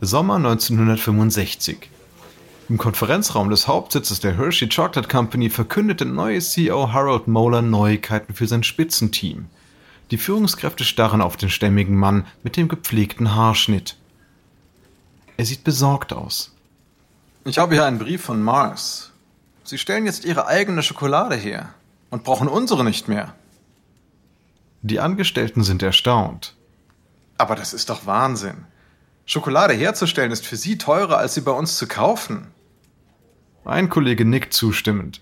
Sommer 1965. Im Konferenzraum des Hauptsitzes der Hershey Chocolate Company verkündete neue CEO Harold Moeller Neuigkeiten für sein Spitzenteam. Die Führungskräfte starren auf den stämmigen Mann mit dem gepflegten Haarschnitt. Er sieht besorgt aus. Ich habe hier einen Brief von Mars. Sie stellen jetzt Ihre eigene Schokolade her und brauchen unsere nicht mehr. Die Angestellten sind erstaunt. Aber das ist doch Wahnsinn. Schokolade herzustellen ist für Sie teurer, als sie bei uns zu kaufen. Ein Kollege nickt zustimmend.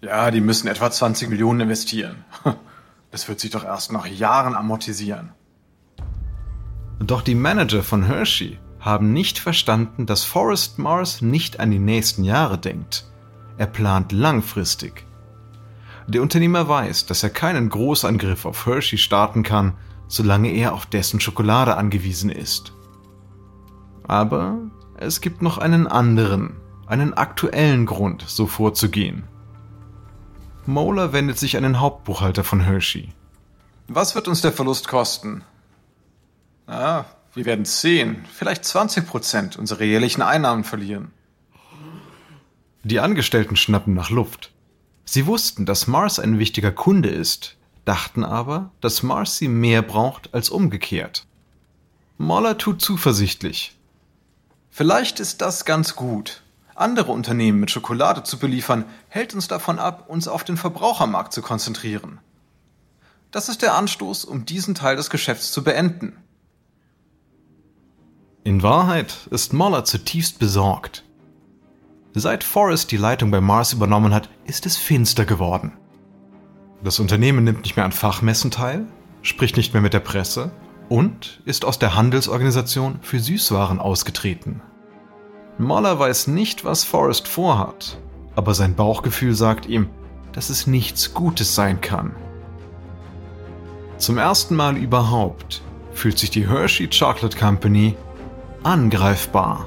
Ja, die müssen etwa 20 Millionen investieren. Das wird sich doch erst nach Jahren amortisieren. Doch die Manager von Hershey haben nicht verstanden, dass Forrest Mars nicht an die nächsten Jahre denkt. Er plant langfristig. Der Unternehmer weiß, dass er keinen Großangriff auf Hershey starten kann, solange er auf dessen Schokolade angewiesen ist. Aber es gibt noch einen anderen, einen aktuellen Grund, so vorzugehen. Moeller wendet sich an den Hauptbuchhalter von Hershey. Was wird uns der Verlust kosten? Ah, wir werden 10, vielleicht 20 Prozent unserer jährlichen Einnahmen verlieren. Die Angestellten schnappen nach Luft. Sie wussten, dass Mars ein wichtiger Kunde ist, dachten aber, dass Mars sie mehr braucht als umgekehrt. Moller tut zuversichtlich. Vielleicht ist das ganz gut. Andere Unternehmen mit Schokolade zu beliefern, hält uns davon ab, uns auf den Verbrauchermarkt zu konzentrieren. Das ist der Anstoß, um diesen Teil des Geschäfts zu beenden. In Wahrheit ist Moller zutiefst besorgt. Seit Forrest die Leitung bei Mars übernommen hat, ist es finster geworden. Das Unternehmen nimmt nicht mehr an Fachmessen teil, spricht nicht mehr mit der Presse und ist aus der Handelsorganisation für Süßwaren ausgetreten. Moller weiß nicht, was Forrest vorhat, aber sein Bauchgefühl sagt ihm, dass es nichts Gutes sein kann. Zum ersten Mal überhaupt fühlt sich die Hershey Chocolate Company angreifbar.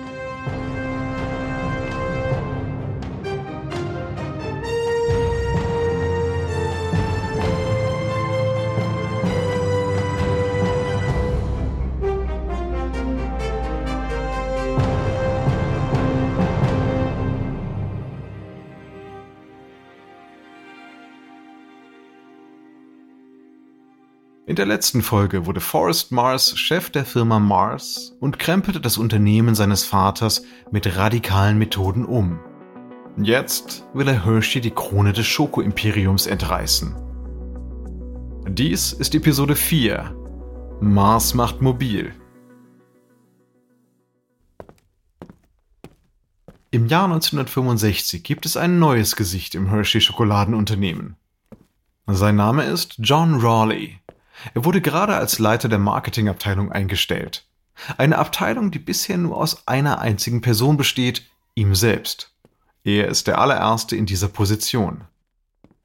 Letzten Folge wurde Forrest Mars Chef der Firma Mars und krempelte das Unternehmen seines Vaters mit radikalen Methoden um. Jetzt will er Hershey die Krone des Schoko-Imperiums entreißen. Dies ist Episode 4. Mars macht mobil. Im Jahr 1965 gibt es ein neues Gesicht im Hershey Schokoladenunternehmen. Sein Name ist John Rawley. Er wurde gerade als Leiter der Marketingabteilung eingestellt. Eine Abteilung, die bisher nur aus einer einzigen Person besteht, ihm selbst. Er ist der allererste in dieser Position.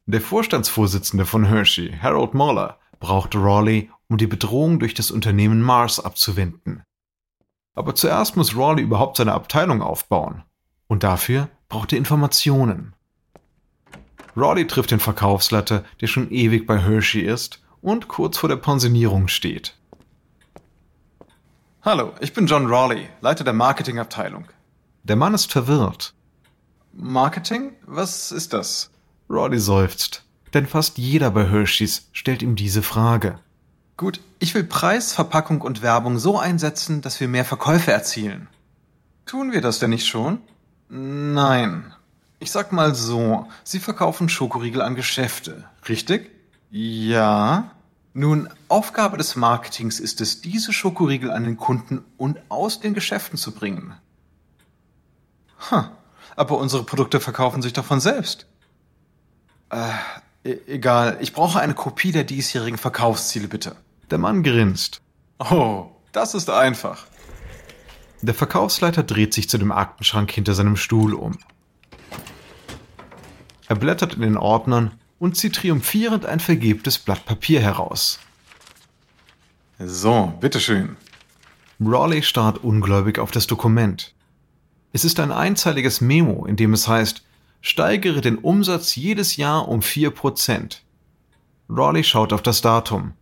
Der Vorstandsvorsitzende von Hershey, Harold Moller, brauchte Rawley, um die Bedrohung durch das Unternehmen Mars abzuwenden. Aber zuerst muss Rawley überhaupt seine Abteilung aufbauen. Und dafür braucht er Informationen. Rawley trifft den Verkaufsleiter, der schon ewig bei Hershey ist und kurz vor der Pensionierung steht. Hallo, ich bin John Rawley, Leiter der Marketingabteilung. Der Mann ist verwirrt. Marketing? Was ist das? Rawley seufzt, denn fast jeder bei Hershey's stellt ihm diese Frage. Gut, ich will Preis, Verpackung und Werbung so einsetzen, dass wir mehr Verkäufe erzielen. Tun wir das denn nicht schon? Nein. Ich sag mal so, Sie verkaufen Schokoriegel an Geschäfte, richtig? Ja. Nun, Aufgabe des Marketings ist es, diese Schokoriegel an den Kunden und aus den Geschäften zu bringen. Ha, aber unsere Produkte verkaufen sich doch von selbst. Äh, e egal, ich brauche eine Kopie der diesjährigen Verkaufsziele, bitte. Der Mann grinst. Oh, das ist einfach. Der Verkaufsleiter dreht sich zu dem Aktenschrank hinter seinem Stuhl um. Er blättert in den Ordnern und zieht triumphierend ein vergilbtes Blatt Papier heraus. So, bitteschön. Rawley starrt ungläubig auf das Dokument. Es ist ein einzeiliges Memo, in dem es heißt, steigere den Umsatz jedes Jahr um 4%. Raleigh schaut auf das Datum.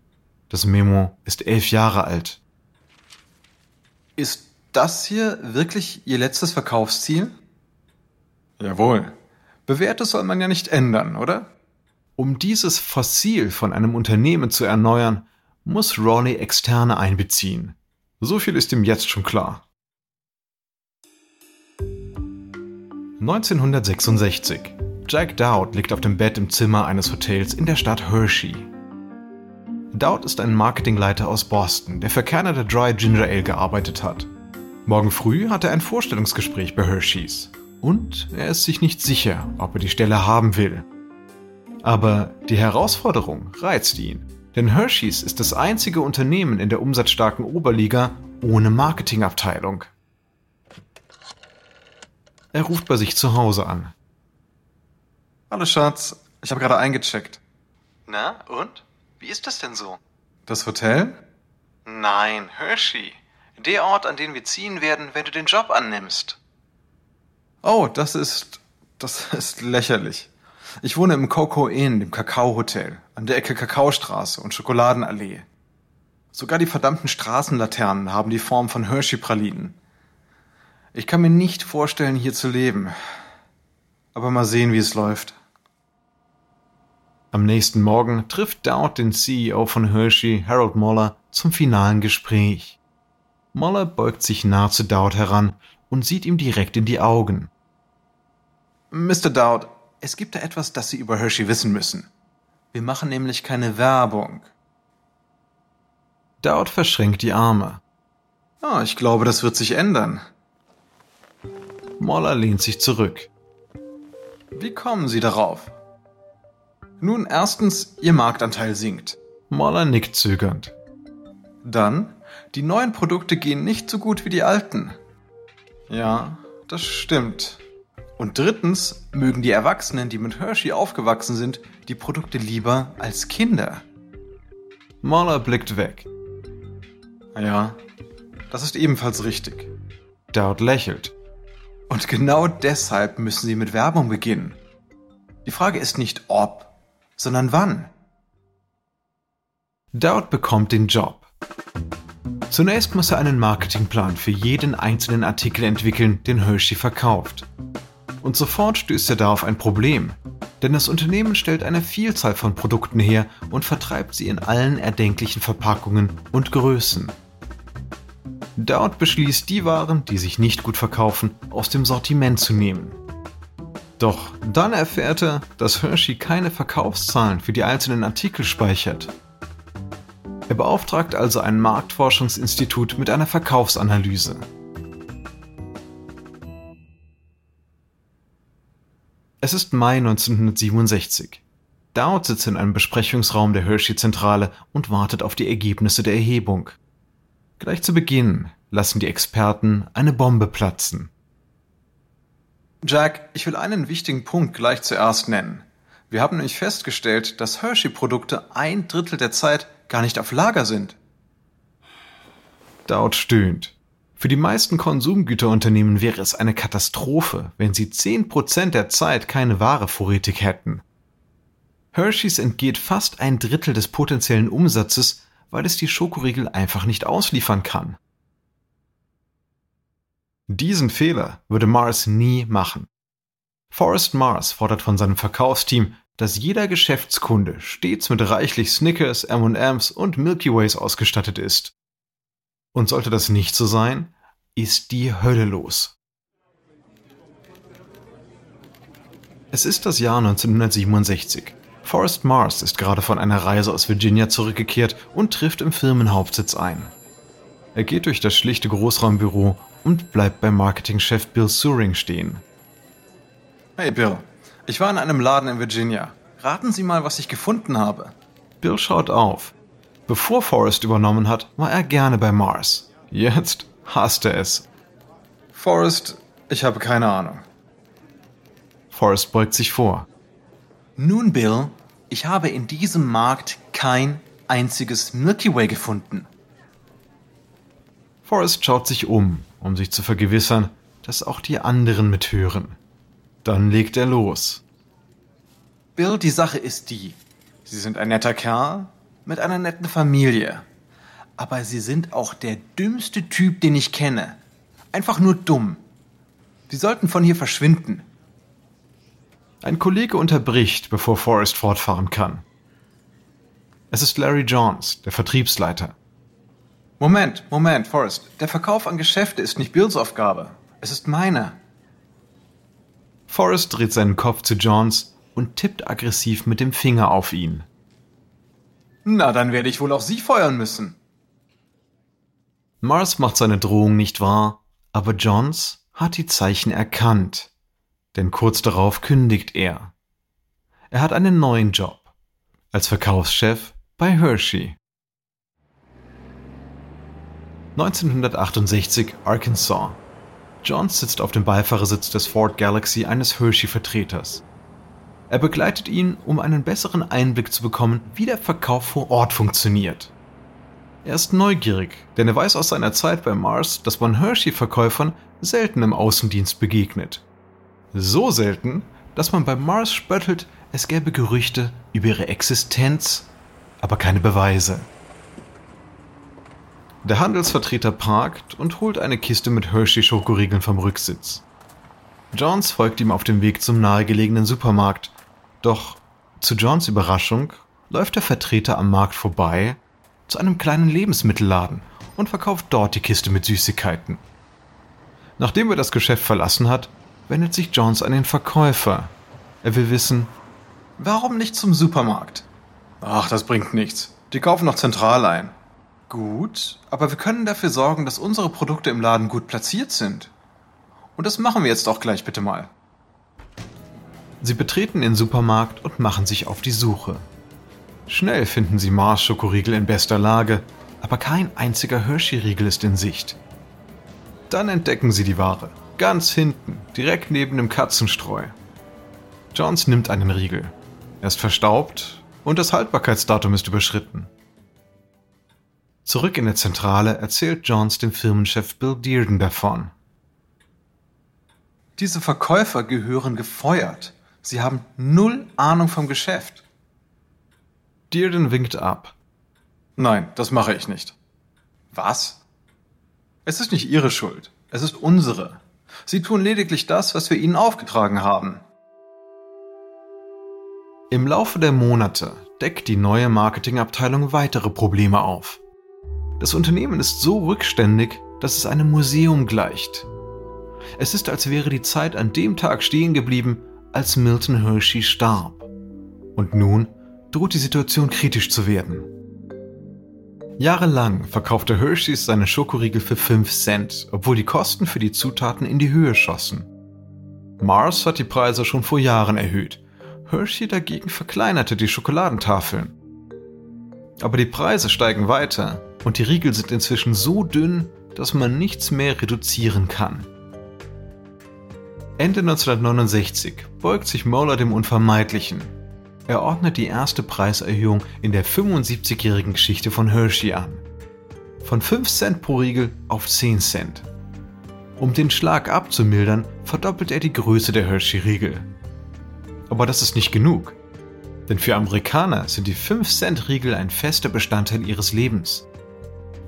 Das Memo ist elf Jahre alt. Ist das hier wirklich Ihr letztes Verkaufsziel? Jawohl. Bewährtes soll man ja nicht ändern, oder? Um dieses Fossil von einem Unternehmen zu erneuern, muss Raleigh Externe einbeziehen. So viel ist ihm jetzt schon klar. 1966. Jack Dowd liegt auf dem Bett im Zimmer eines Hotels in der Stadt Hershey. Dowd ist ein Marketingleiter aus Boston, der für Canada Dry Ginger Ale gearbeitet hat. Morgen früh hat er ein Vorstellungsgespräch bei Hershey's. Und er ist sich nicht sicher, ob er die Stelle haben will. Aber die Herausforderung reizt ihn. Denn Hershey's ist das einzige Unternehmen in der umsatzstarken Oberliga ohne Marketingabteilung. Er ruft bei sich zu Hause an. Hallo Schatz, ich habe gerade eingecheckt. Na, und? Wie ist das denn so? Das Hotel? Nein, Hershey. Der Ort, an den wir ziehen werden, wenn du den Job annimmst. Oh, das ist. das ist lächerlich. Ich wohne im Coco Inn, dem Kakao-Hotel, an der Ecke Kakaostraße und Schokoladenallee. Sogar die verdammten Straßenlaternen haben die Form von Hershey-Pralinen. Ich kann mir nicht vorstellen, hier zu leben. Aber mal sehen, wie es läuft. Am nächsten Morgen trifft Dowd den CEO von Hershey, Harold Moller, zum finalen Gespräch. Moller beugt sich nah zu Dowd heran und sieht ihm direkt in die Augen. Mr. Dowd, es gibt da etwas, das Sie über Hershey wissen müssen. Wir machen nämlich keine Werbung. Dowd verschränkt die Arme. Ah, ich glaube, das wird sich ändern. Moller lehnt sich zurück. Wie kommen Sie darauf? Nun, erstens, Ihr Marktanteil sinkt. Moller nickt zögernd. Dann, die neuen Produkte gehen nicht so gut wie die alten. Ja, das stimmt. Und drittens mögen die Erwachsenen, die mit Hershey aufgewachsen sind, die Produkte lieber als Kinder. Moller blickt weg. Ja, das ist ebenfalls richtig. Dowd lächelt. Und genau deshalb müssen Sie mit Werbung beginnen. Die Frage ist nicht ob, sondern wann. Dowd bekommt den Job. Zunächst muss er einen Marketingplan für jeden einzelnen Artikel entwickeln, den Hershey verkauft. Und sofort stößt er da auf ein Problem, denn das Unternehmen stellt eine Vielzahl von Produkten her und vertreibt sie in allen erdenklichen Verpackungen und Größen. Dowd beschließt, die Waren, die sich nicht gut verkaufen, aus dem Sortiment zu nehmen. Doch dann erfährt er, dass Hershey keine Verkaufszahlen für die einzelnen Artikel speichert. Er beauftragt also ein Marktforschungsinstitut mit einer Verkaufsanalyse. Es ist Mai 1967. Dowd sitzt in einem Besprechungsraum der Hershey-Zentrale und wartet auf die Ergebnisse der Erhebung. Gleich zu Beginn lassen die Experten eine Bombe platzen. Jack, ich will einen wichtigen Punkt gleich zuerst nennen. Wir haben nämlich festgestellt, dass Hershey-Produkte ein Drittel der Zeit gar nicht auf Lager sind. Dowd stöhnt. Für die meisten Konsumgüterunternehmen wäre es eine Katastrophe, wenn sie 10% der Zeit keine Ware vorrätig hätten. Hershey's entgeht fast ein Drittel des potenziellen Umsatzes weil es die Schokoriegel einfach nicht ausliefern kann. Diesen Fehler würde Mars nie machen. Forrest Mars fordert von seinem Verkaufsteam, dass jeder Geschäftskunde stets mit reichlich Snickers, M&M's und Milky Ways ausgestattet ist. Und sollte das nicht so sein, ist die Hölle los. Es ist das Jahr 1967. Forrest Mars ist gerade von einer Reise aus Virginia zurückgekehrt und trifft im Firmenhauptsitz ein. Er geht durch das schlichte Großraumbüro und bleibt beim Marketingchef Bill Suring stehen. Hey Bill, ich war in einem Laden in Virginia. Raten Sie mal, was ich gefunden habe. Bill schaut auf. Bevor Forrest übernommen hat, war er gerne bei Mars. Jetzt hasst er es. Forrest, ich habe keine Ahnung. Forrest beugt sich vor. Nun, Bill, ich habe in diesem Markt kein einziges Milky Way gefunden. Forrest schaut sich um, um sich zu vergewissern, dass auch die anderen mithören. Dann legt er los. Bill, die Sache ist die. Sie sind ein netter Kerl mit einer netten Familie. Aber Sie sind auch der dümmste Typ, den ich kenne. Einfach nur dumm. Sie sollten von hier verschwinden. Ein Kollege unterbricht, bevor Forrest fortfahren kann. Es ist Larry Johns, der Vertriebsleiter. Moment, Moment, Forrest. Der Verkauf an Geschäfte ist nicht Bills Aufgabe. Es ist meine. Forrest dreht seinen Kopf zu Johns und tippt aggressiv mit dem Finger auf ihn. Na, dann werde ich wohl auch Sie feuern müssen. Mars macht seine Drohung nicht wahr, aber Johns hat die Zeichen erkannt. Denn kurz darauf kündigt er. Er hat einen neuen Job als Verkaufschef bei Hershey. 1968 Arkansas. Johns sitzt auf dem Beifahrersitz des Ford Galaxy eines Hershey-Vertreters. Er begleitet ihn, um einen besseren Einblick zu bekommen, wie der Verkauf vor Ort funktioniert. Er ist neugierig, denn er weiß aus seiner Zeit bei Mars, dass man Hershey-Verkäufern selten im Außendienst begegnet. So selten, dass man bei Mars spöttelt, es gäbe Gerüchte über ihre Existenz, aber keine Beweise. Der Handelsvertreter parkt und holt eine Kiste mit Hershey-Schokoriegeln vom Rücksitz. Johns folgt ihm auf dem Weg zum nahegelegenen Supermarkt, doch zu Johns Überraschung läuft der Vertreter am Markt vorbei zu einem kleinen Lebensmittelladen und verkauft dort die Kiste mit Süßigkeiten. Nachdem er das Geschäft verlassen hat, wendet sich Johns an den Verkäufer. Er will wissen, warum nicht zum Supermarkt? Ach, das bringt nichts. Die kaufen noch zentral ein. Gut, aber wir können dafür sorgen, dass unsere Produkte im Laden gut platziert sind. Und das machen wir jetzt auch gleich bitte mal. Sie betreten den Supermarkt und machen sich auf die Suche. Schnell finden sie Mars-Schokoriegel in bester Lage, aber kein einziger Hershey-Riegel ist in Sicht. Dann entdecken sie die Ware, ganz hinten, direkt neben dem Katzenstreu. Johns nimmt einen Riegel. Er ist verstaubt und das Haltbarkeitsdatum ist überschritten. Zurück in der Zentrale erzählt Johns dem Firmenchef Bill Dearden davon. Diese Verkäufer gehören gefeuert. Sie haben null Ahnung vom Geschäft. Dearden winkt ab. Nein, das mache ich nicht. Was? Es ist nicht Ihre Schuld. Es ist unsere. Sie tun lediglich das, was wir Ihnen aufgetragen haben. Im Laufe der Monate deckt die neue Marketingabteilung weitere Probleme auf. Das Unternehmen ist so rückständig, dass es einem Museum gleicht. Es ist, als wäre die Zeit an dem Tag stehen geblieben, als Milton Hershey starb. Und nun droht die Situation kritisch zu werden. Jahrelang verkaufte Hershey's seine Schokoriegel für 5 Cent, obwohl die Kosten für die Zutaten in die Höhe schossen. Mars hat die Preise schon vor Jahren erhöht. Hershey dagegen verkleinerte die Schokoladentafeln. Aber die Preise steigen weiter und die Riegel sind inzwischen so dünn, dass man nichts mehr reduzieren kann. Ende 1969 beugt sich Moeller dem Unvermeidlichen. Er ordnet die erste Preiserhöhung in der 75-jährigen Geschichte von Hershey an. Von 5 Cent pro Riegel auf 10 Cent. Um den Schlag abzumildern, verdoppelt er die Größe der Hershey-Riegel. Aber das ist nicht genug. Denn für Amerikaner sind die 5-Cent-Riegel ein fester Bestandteil ihres Lebens.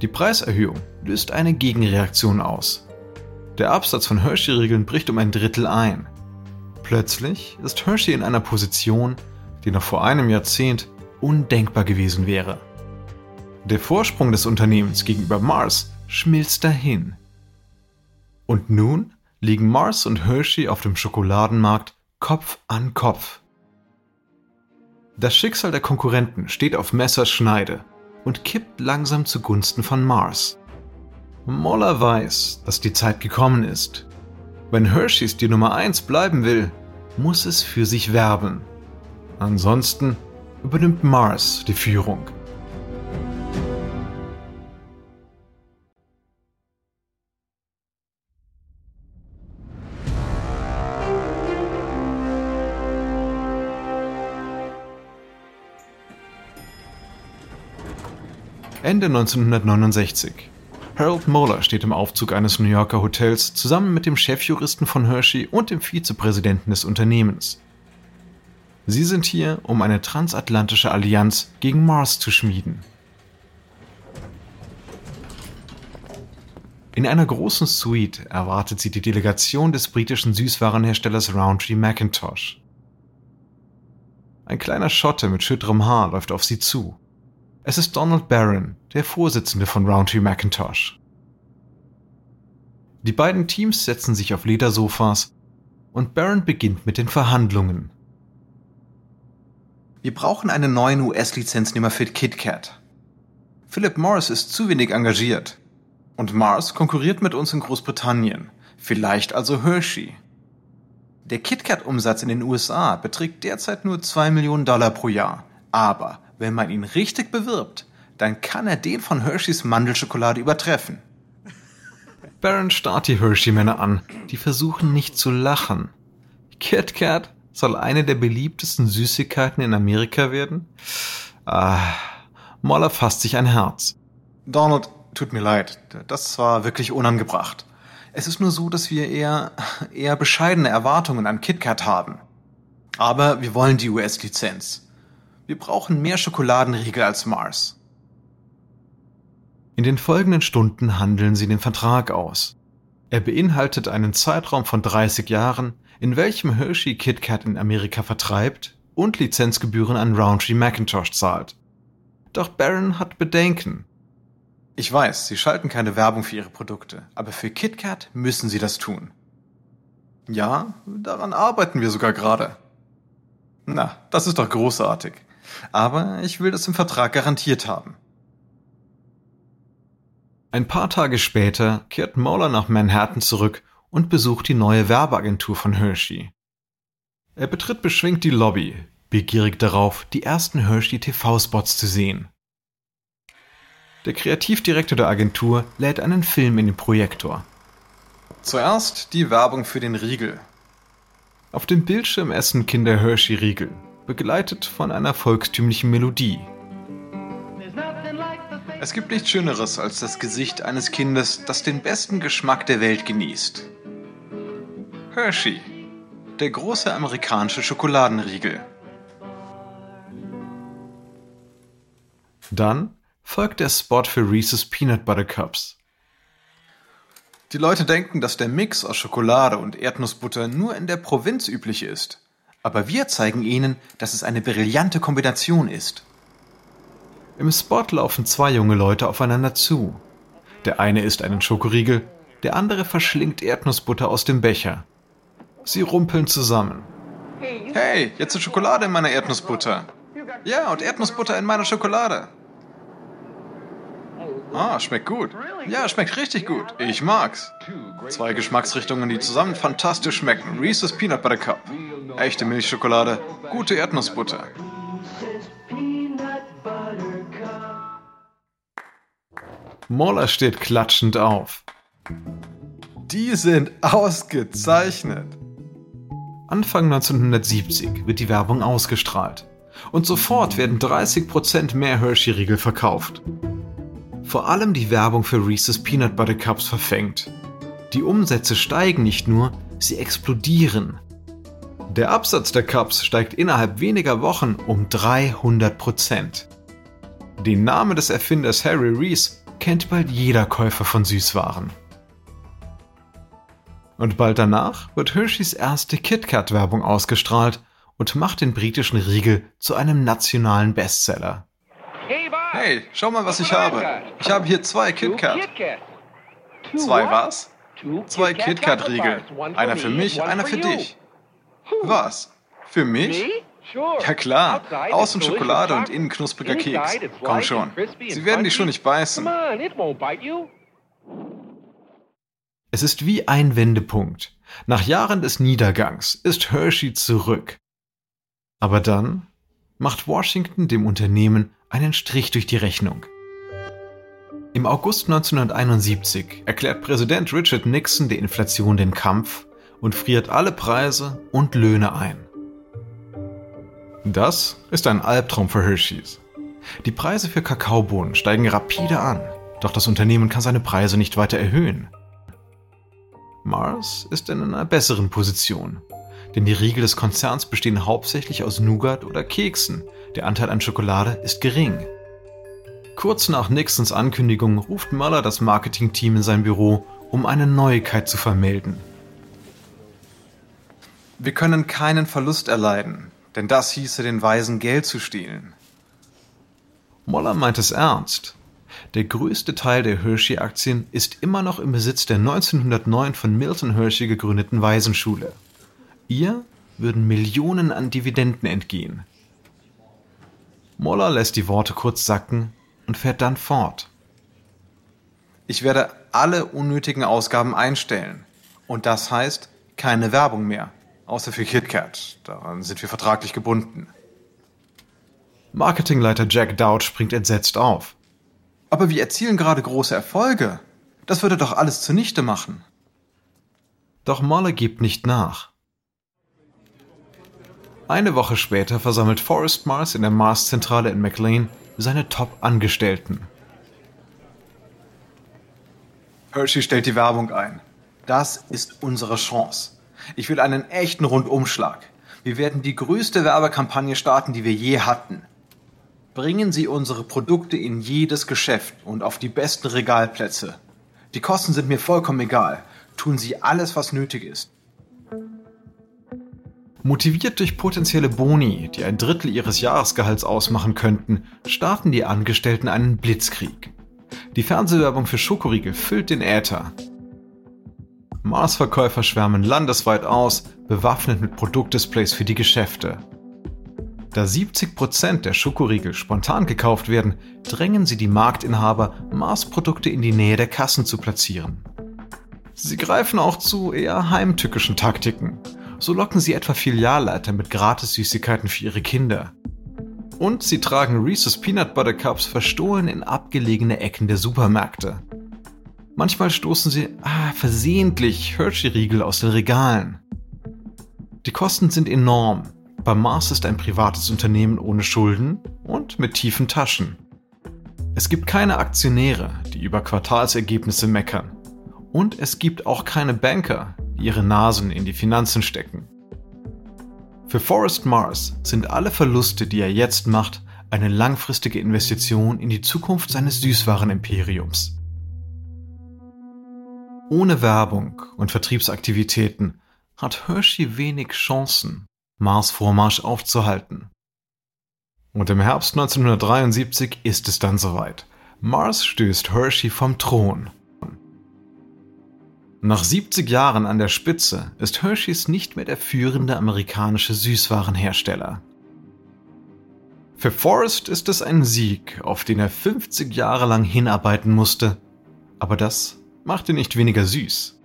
Die Preiserhöhung löst eine Gegenreaktion aus. Der Absatz von Hershey-Riegeln bricht um ein Drittel ein. Plötzlich ist Hershey in einer Position, die noch vor einem Jahrzehnt undenkbar gewesen wäre. Der Vorsprung des Unternehmens gegenüber Mars schmilzt dahin. Und nun liegen Mars und Hershey auf dem Schokoladenmarkt Kopf an Kopf. Das Schicksal der Konkurrenten steht auf Messers Schneide und kippt langsam zugunsten von Mars. Moller weiß, dass die Zeit gekommen ist. Wenn Hershey's die Nummer 1 bleiben will, muss es für sich werben. Ansonsten übernimmt Mars die Führung. Ende 1969. Harold Moeller steht im Aufzug eines New Yorker Hotels zusammen mit dem Chefjuristen von Hershey und dem Vizepräsidenten des Unternehmens. Sie sind hier, um eine transatlantische Allianz gegen Mars zu schmieden. In einer großen Suite erwartet sie die Delegation des britischen Süßwarenherstellers Roundtree Macintosh. Ein kleiner Schotte mit schütterem Haar läuft auf sie zu. Es ist Donald Barron, der Vorsitzende von Roundtree Macintosh. Die beiden Teams setzen sich auf Ledersofas und Barron beginnt mit den Verhandlungen. Wir brauchen eine neue US-Lizenznehmer für KitKat. Philip Morris ist zu wenig engagiert. Und Mars konkurriert mit uns in Großbritannien. Vielleicht also Hershey. Der KitKat-Umsatz in den USA beträgt derzeit nur 2 Millionen Dollar pro Jahr. Aber wenn man ihn richtig bewirbt, dann kann er den von Hershey's Mandelschokolade übertreffen. Baron starrt die Hershey-Männer an, die versuchen nicht zu lachen. Kit Kat soll eine der beliebtesten Süßigkeiten in Amerika werden? Ah, Moller fasst sich ein Herz. Donald, tut mir leid, das war wirklich unangebracht. Es ist nur so, dass wir eher, eher bescheidene Erwartungen an KitKat haben. Aber wir wollen die US-Lizenz. Wir brauchen mehr Schokoladenriegel als Mars. In den folgenden Stunden handeln sie den Vertrag aus. Er beinhaltet einen Zeitraum von 30 Jahren, in welchem Hershey KitKat in Amerika vertreibt und Lizenzgebühren an Roundtree Macintosh zahlt. Doch Baron hat Bedenken. Ich weiß, Sie schalten keine Werbung für Ihre Produkte, aber für KitKat müssen Sie das tun. Ja, daran arbeiten wir sogar gerade. Na, das ist doch großartig. Aber ich will das im Vertrag garantiert haben. Ein paar Tage später kehrt Mauler nach Manhattan zurück und besucht die neue Werbeagentur von Hershey. Er betritt beschwingt die Lobby, begierig darauf, die ersten Hershey TV-Spots zu sehen. Der Kreativdirektor der Agentur lädt einen Film in den Projektor. Zuerst die Werbung für den Riegel. Auf dem Bildschirm essen Kinder Hershey Riegel begleitet von einer volkstümlichen Melodie. Es gibt nichts Schöneres als das Gesicht eines Kindes, das den besten Geschmack der Welt genießt. Hershey, der große amerikanische Schokoladenriegel. Dann folgt der Spot für Reese's Peanut Butter Cups. Die Leute denken, dass der Mix aus Schokolade und Erdnussbutter nur in der Provinz üblich ist. Aber wir zeigen ihnen, dass es eine brillante Kombination ist. Im Spot laufen zwei junge Leute aufeinander zu. Der eine isst einen Schokoriegel, der andere verschlingt Erdnussbutter aus dem Becher. Sie rumpeln zusammen. Hey, jetzt ist Schokolade in meiner Erdnussbutter. Ja, und Erdnussbutter in meiner Schokolade. Ah, schmeckt gut. Ja, schmeckt richtig gut. Ich mag's. Zwei Geschmacksrichtungen, die zusammen fantastisch schmecken. Reese's Peanut Butter Cup. Echte Milchschokolade, gute Erdnussbutter. Moller steht klatschend auf. Die sind ausgezeichnet. Anfang 1970 wird die Werbung ausgestrahlt. Und sofort werden 30% mehr Hershey-Riegel verkauft. Vor allem die Werbung für Reese's Peanut Butter Cups verfängt. Die Umsätze steigen nicht nur, sie explodieren. Der Absatz der Cups steigt innerhalb weniger Wochen um 300 Prozent. Den Namen des Erfinders Harry Reese kennt bald jeder Käufer von Süßwaren. Und bald danach wird Hershey's erste KitKat-Werbung ausgestrahlt und macht den britischen Riegel zu einem nationalen Bestseller. Hey, schau mal, was ich habe. Ich habe hier zwei KitKat. Zwei was? Zwei KitKat-Riegel. Einer für mich, einer für dich. Was? Für mich? Ja klar, außen Schokolade und innen knuspriger Keks. Komm schon, sie werden dich schon nicht beißen. Es ist wie ein Wendepunkt. Nach Jahren des Niedergangs ist Hershey zurück. Aber dann macht Washington dem Unternehmen einen Strich durch die Rechnung. Im August 1971 erklärt Präsident Richard Nixon der Inflation den Kampf und friert alle Preise und Löhne ein. Das ist ein Albtraum für Hershey's. Die Preise für Kakaobohnen steigen rapide an. Doch das Unternehmen kann seine Preise nicht weiter erhöhen. Mars ist in einer besseren Position, denn die Riegel des Konzerns bestehen hauptsächlich aus Nougat oder Keksen. Der Anteil an Schokolade ist gering. Kurz nach Nixons Ankündigung ruft Muller das Marketingteam in sein Büro, um eine Neuigkeit zu vermelden. Wir können keinen Verlust erleiden, denn das hieße den Weisen Geld zu stehlen. Moller meint es ernst. Der größte Teil der Hershey-Aktien ist immer noch im Besitz der 1909 von Milton Hershey gegründeten Waisenschule. Ihr würden Millionen an Dividenden entgehen. Moller lässt die Worte kurz sacken und fährt dann fort. Ich werde alle unnötigen Ausgaben einstellen. Und das heißt keine Werbung mehr. Außer für KitKat. Daran sind wir vertraglich gebunden. Marketingleiter Jack Dowd springt entsetzt auf. Aber wir erzielen gerade große Erfolge. Das würde doch alles zunichte machen. Doch Molle gibt nicht nach. Eine Woche später versammelt Forrest Mars in der Mars-Zentrale in McLean seine Top-Angestellten. Hershey stellt die Werbung ein. Das ist unsere Chance. Ich will einen echten Rundumschlag. Wir werden die größte Werbekampagne starten, die wir je hatten. Bringen Sie unsere Produkte in jedes Geschäft und auf die besten Regalplätze. Die Kosten sind mir vollkommen egal. Tun Sie alles, was nötig ist. Motiviert durch potenzielle Boni, die ein Drittel ihres Jahresgehalts ausmachen könnten, starten die Angestellten einen Blitzkrieg. Die Fernsehwerbung für Schokoriegel füllt den Äther. Mars-Verkäufer schwärmen landesweit aus, bewaffnet mit Produktdisplays für die Geschäfte. Da 70% der Schokoriegel spontan gekauft werden, drängen sie die Marktinhaber, Mars-Produkte in die Nähe der Kassen zu platzieren. Sie greifen auch zu eher heimtückischen Taktiken. So locken sie etwa Filialleiter mit Gratis-Süßigkeiten für ihre Kinder. Und sie tragen Reese's Peanut Butter Cups verstohlen in abgelegene Ecken der Supermärkte. Manchmal stoßen sie ah, versehentlich Hershey-Riegel aus den Regalen. Die Kosten sind enorm. Bei Mars ist ein privates Unternehmen ohne Schulden und mit tiefen Taschen. Es gibt keine Aktionäre, die über Quartalsergebnisse meckern. Und es gibt auch keine Banker, die ihre Nasen in die Finanzen stecken. Für Forrest Mars sind alle Verluste, die er jetzt macht, eine langfristige Investition in die Zukunft seines Süßwarenimperiums. Ohne Werbung und Vertriebsaktivitäten hat Hershey wenig Chancen, Mars Vormarsch aufzuhalten. Und im Herbst 1973 ist es dann soweit. Mars stößt Hershey vom Thron. Nach 70 Jahren an der Spitze ist Hershey's nicht mehr der führende amerikanische Süßwarenhersteller. Für Forrest ist es ein Sieg, auf den er 50 Jahre lang hinarbeiten musste, aber das macht ihn nicht weniger süß.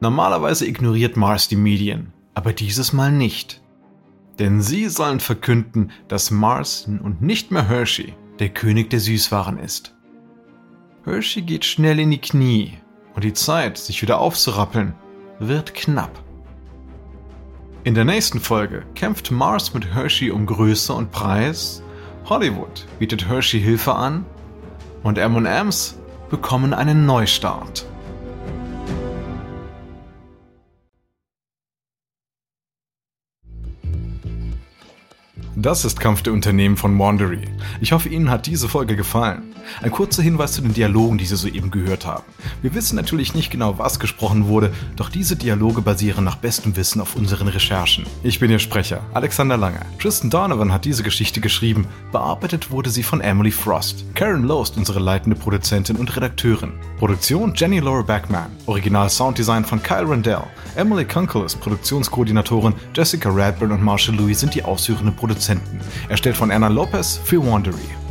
Normalerweise ignoriert Mars die Medien, aber dieses Mal nicht. Denn sie sollen verkünden, dass Mars und nicht mehr Hershey der König der Süßwaren ist. Hershey geht schnell in die Knie und die Zeit, sich wieder aufzurappeln, wird knapp. In der nächsten Folge kämpft Mars mit Hershey um Größe und Preis, Hollywood bietet Hershey Hilfe an und M&M's bekommen einen Neustart. Das ist Kampf der Unternehmen von Wandery. Ich hoffe, Ihnen hat diese Folge gefallen. Ein kurzer Hinweis zu den Dialogen, die Sie soeben gehört haben. Wir wissen natürlich nicht genau, was gesprochen wurde, doch diese Dialoge basieren nach bestem Wissen auf unseren Recherchen. Ich bin Ihr Sprecher, Alexander Lange. Tristan Donovan hat diese Geschichte geschrieben. Bearbeitet wurde sie von Emily Frost. Karen Loest, unsere leitende Produzentin und Redakteurin. Produktion Jenny Laura Backman. Original Sounddesign von Kyle Rendell. Emily Kunkel ist Produktionskoordinatorin. Jessica Radburn und Marshall Louis sind die ausführenden Produzenten. Erstellt von Anna Lopez für Wandery.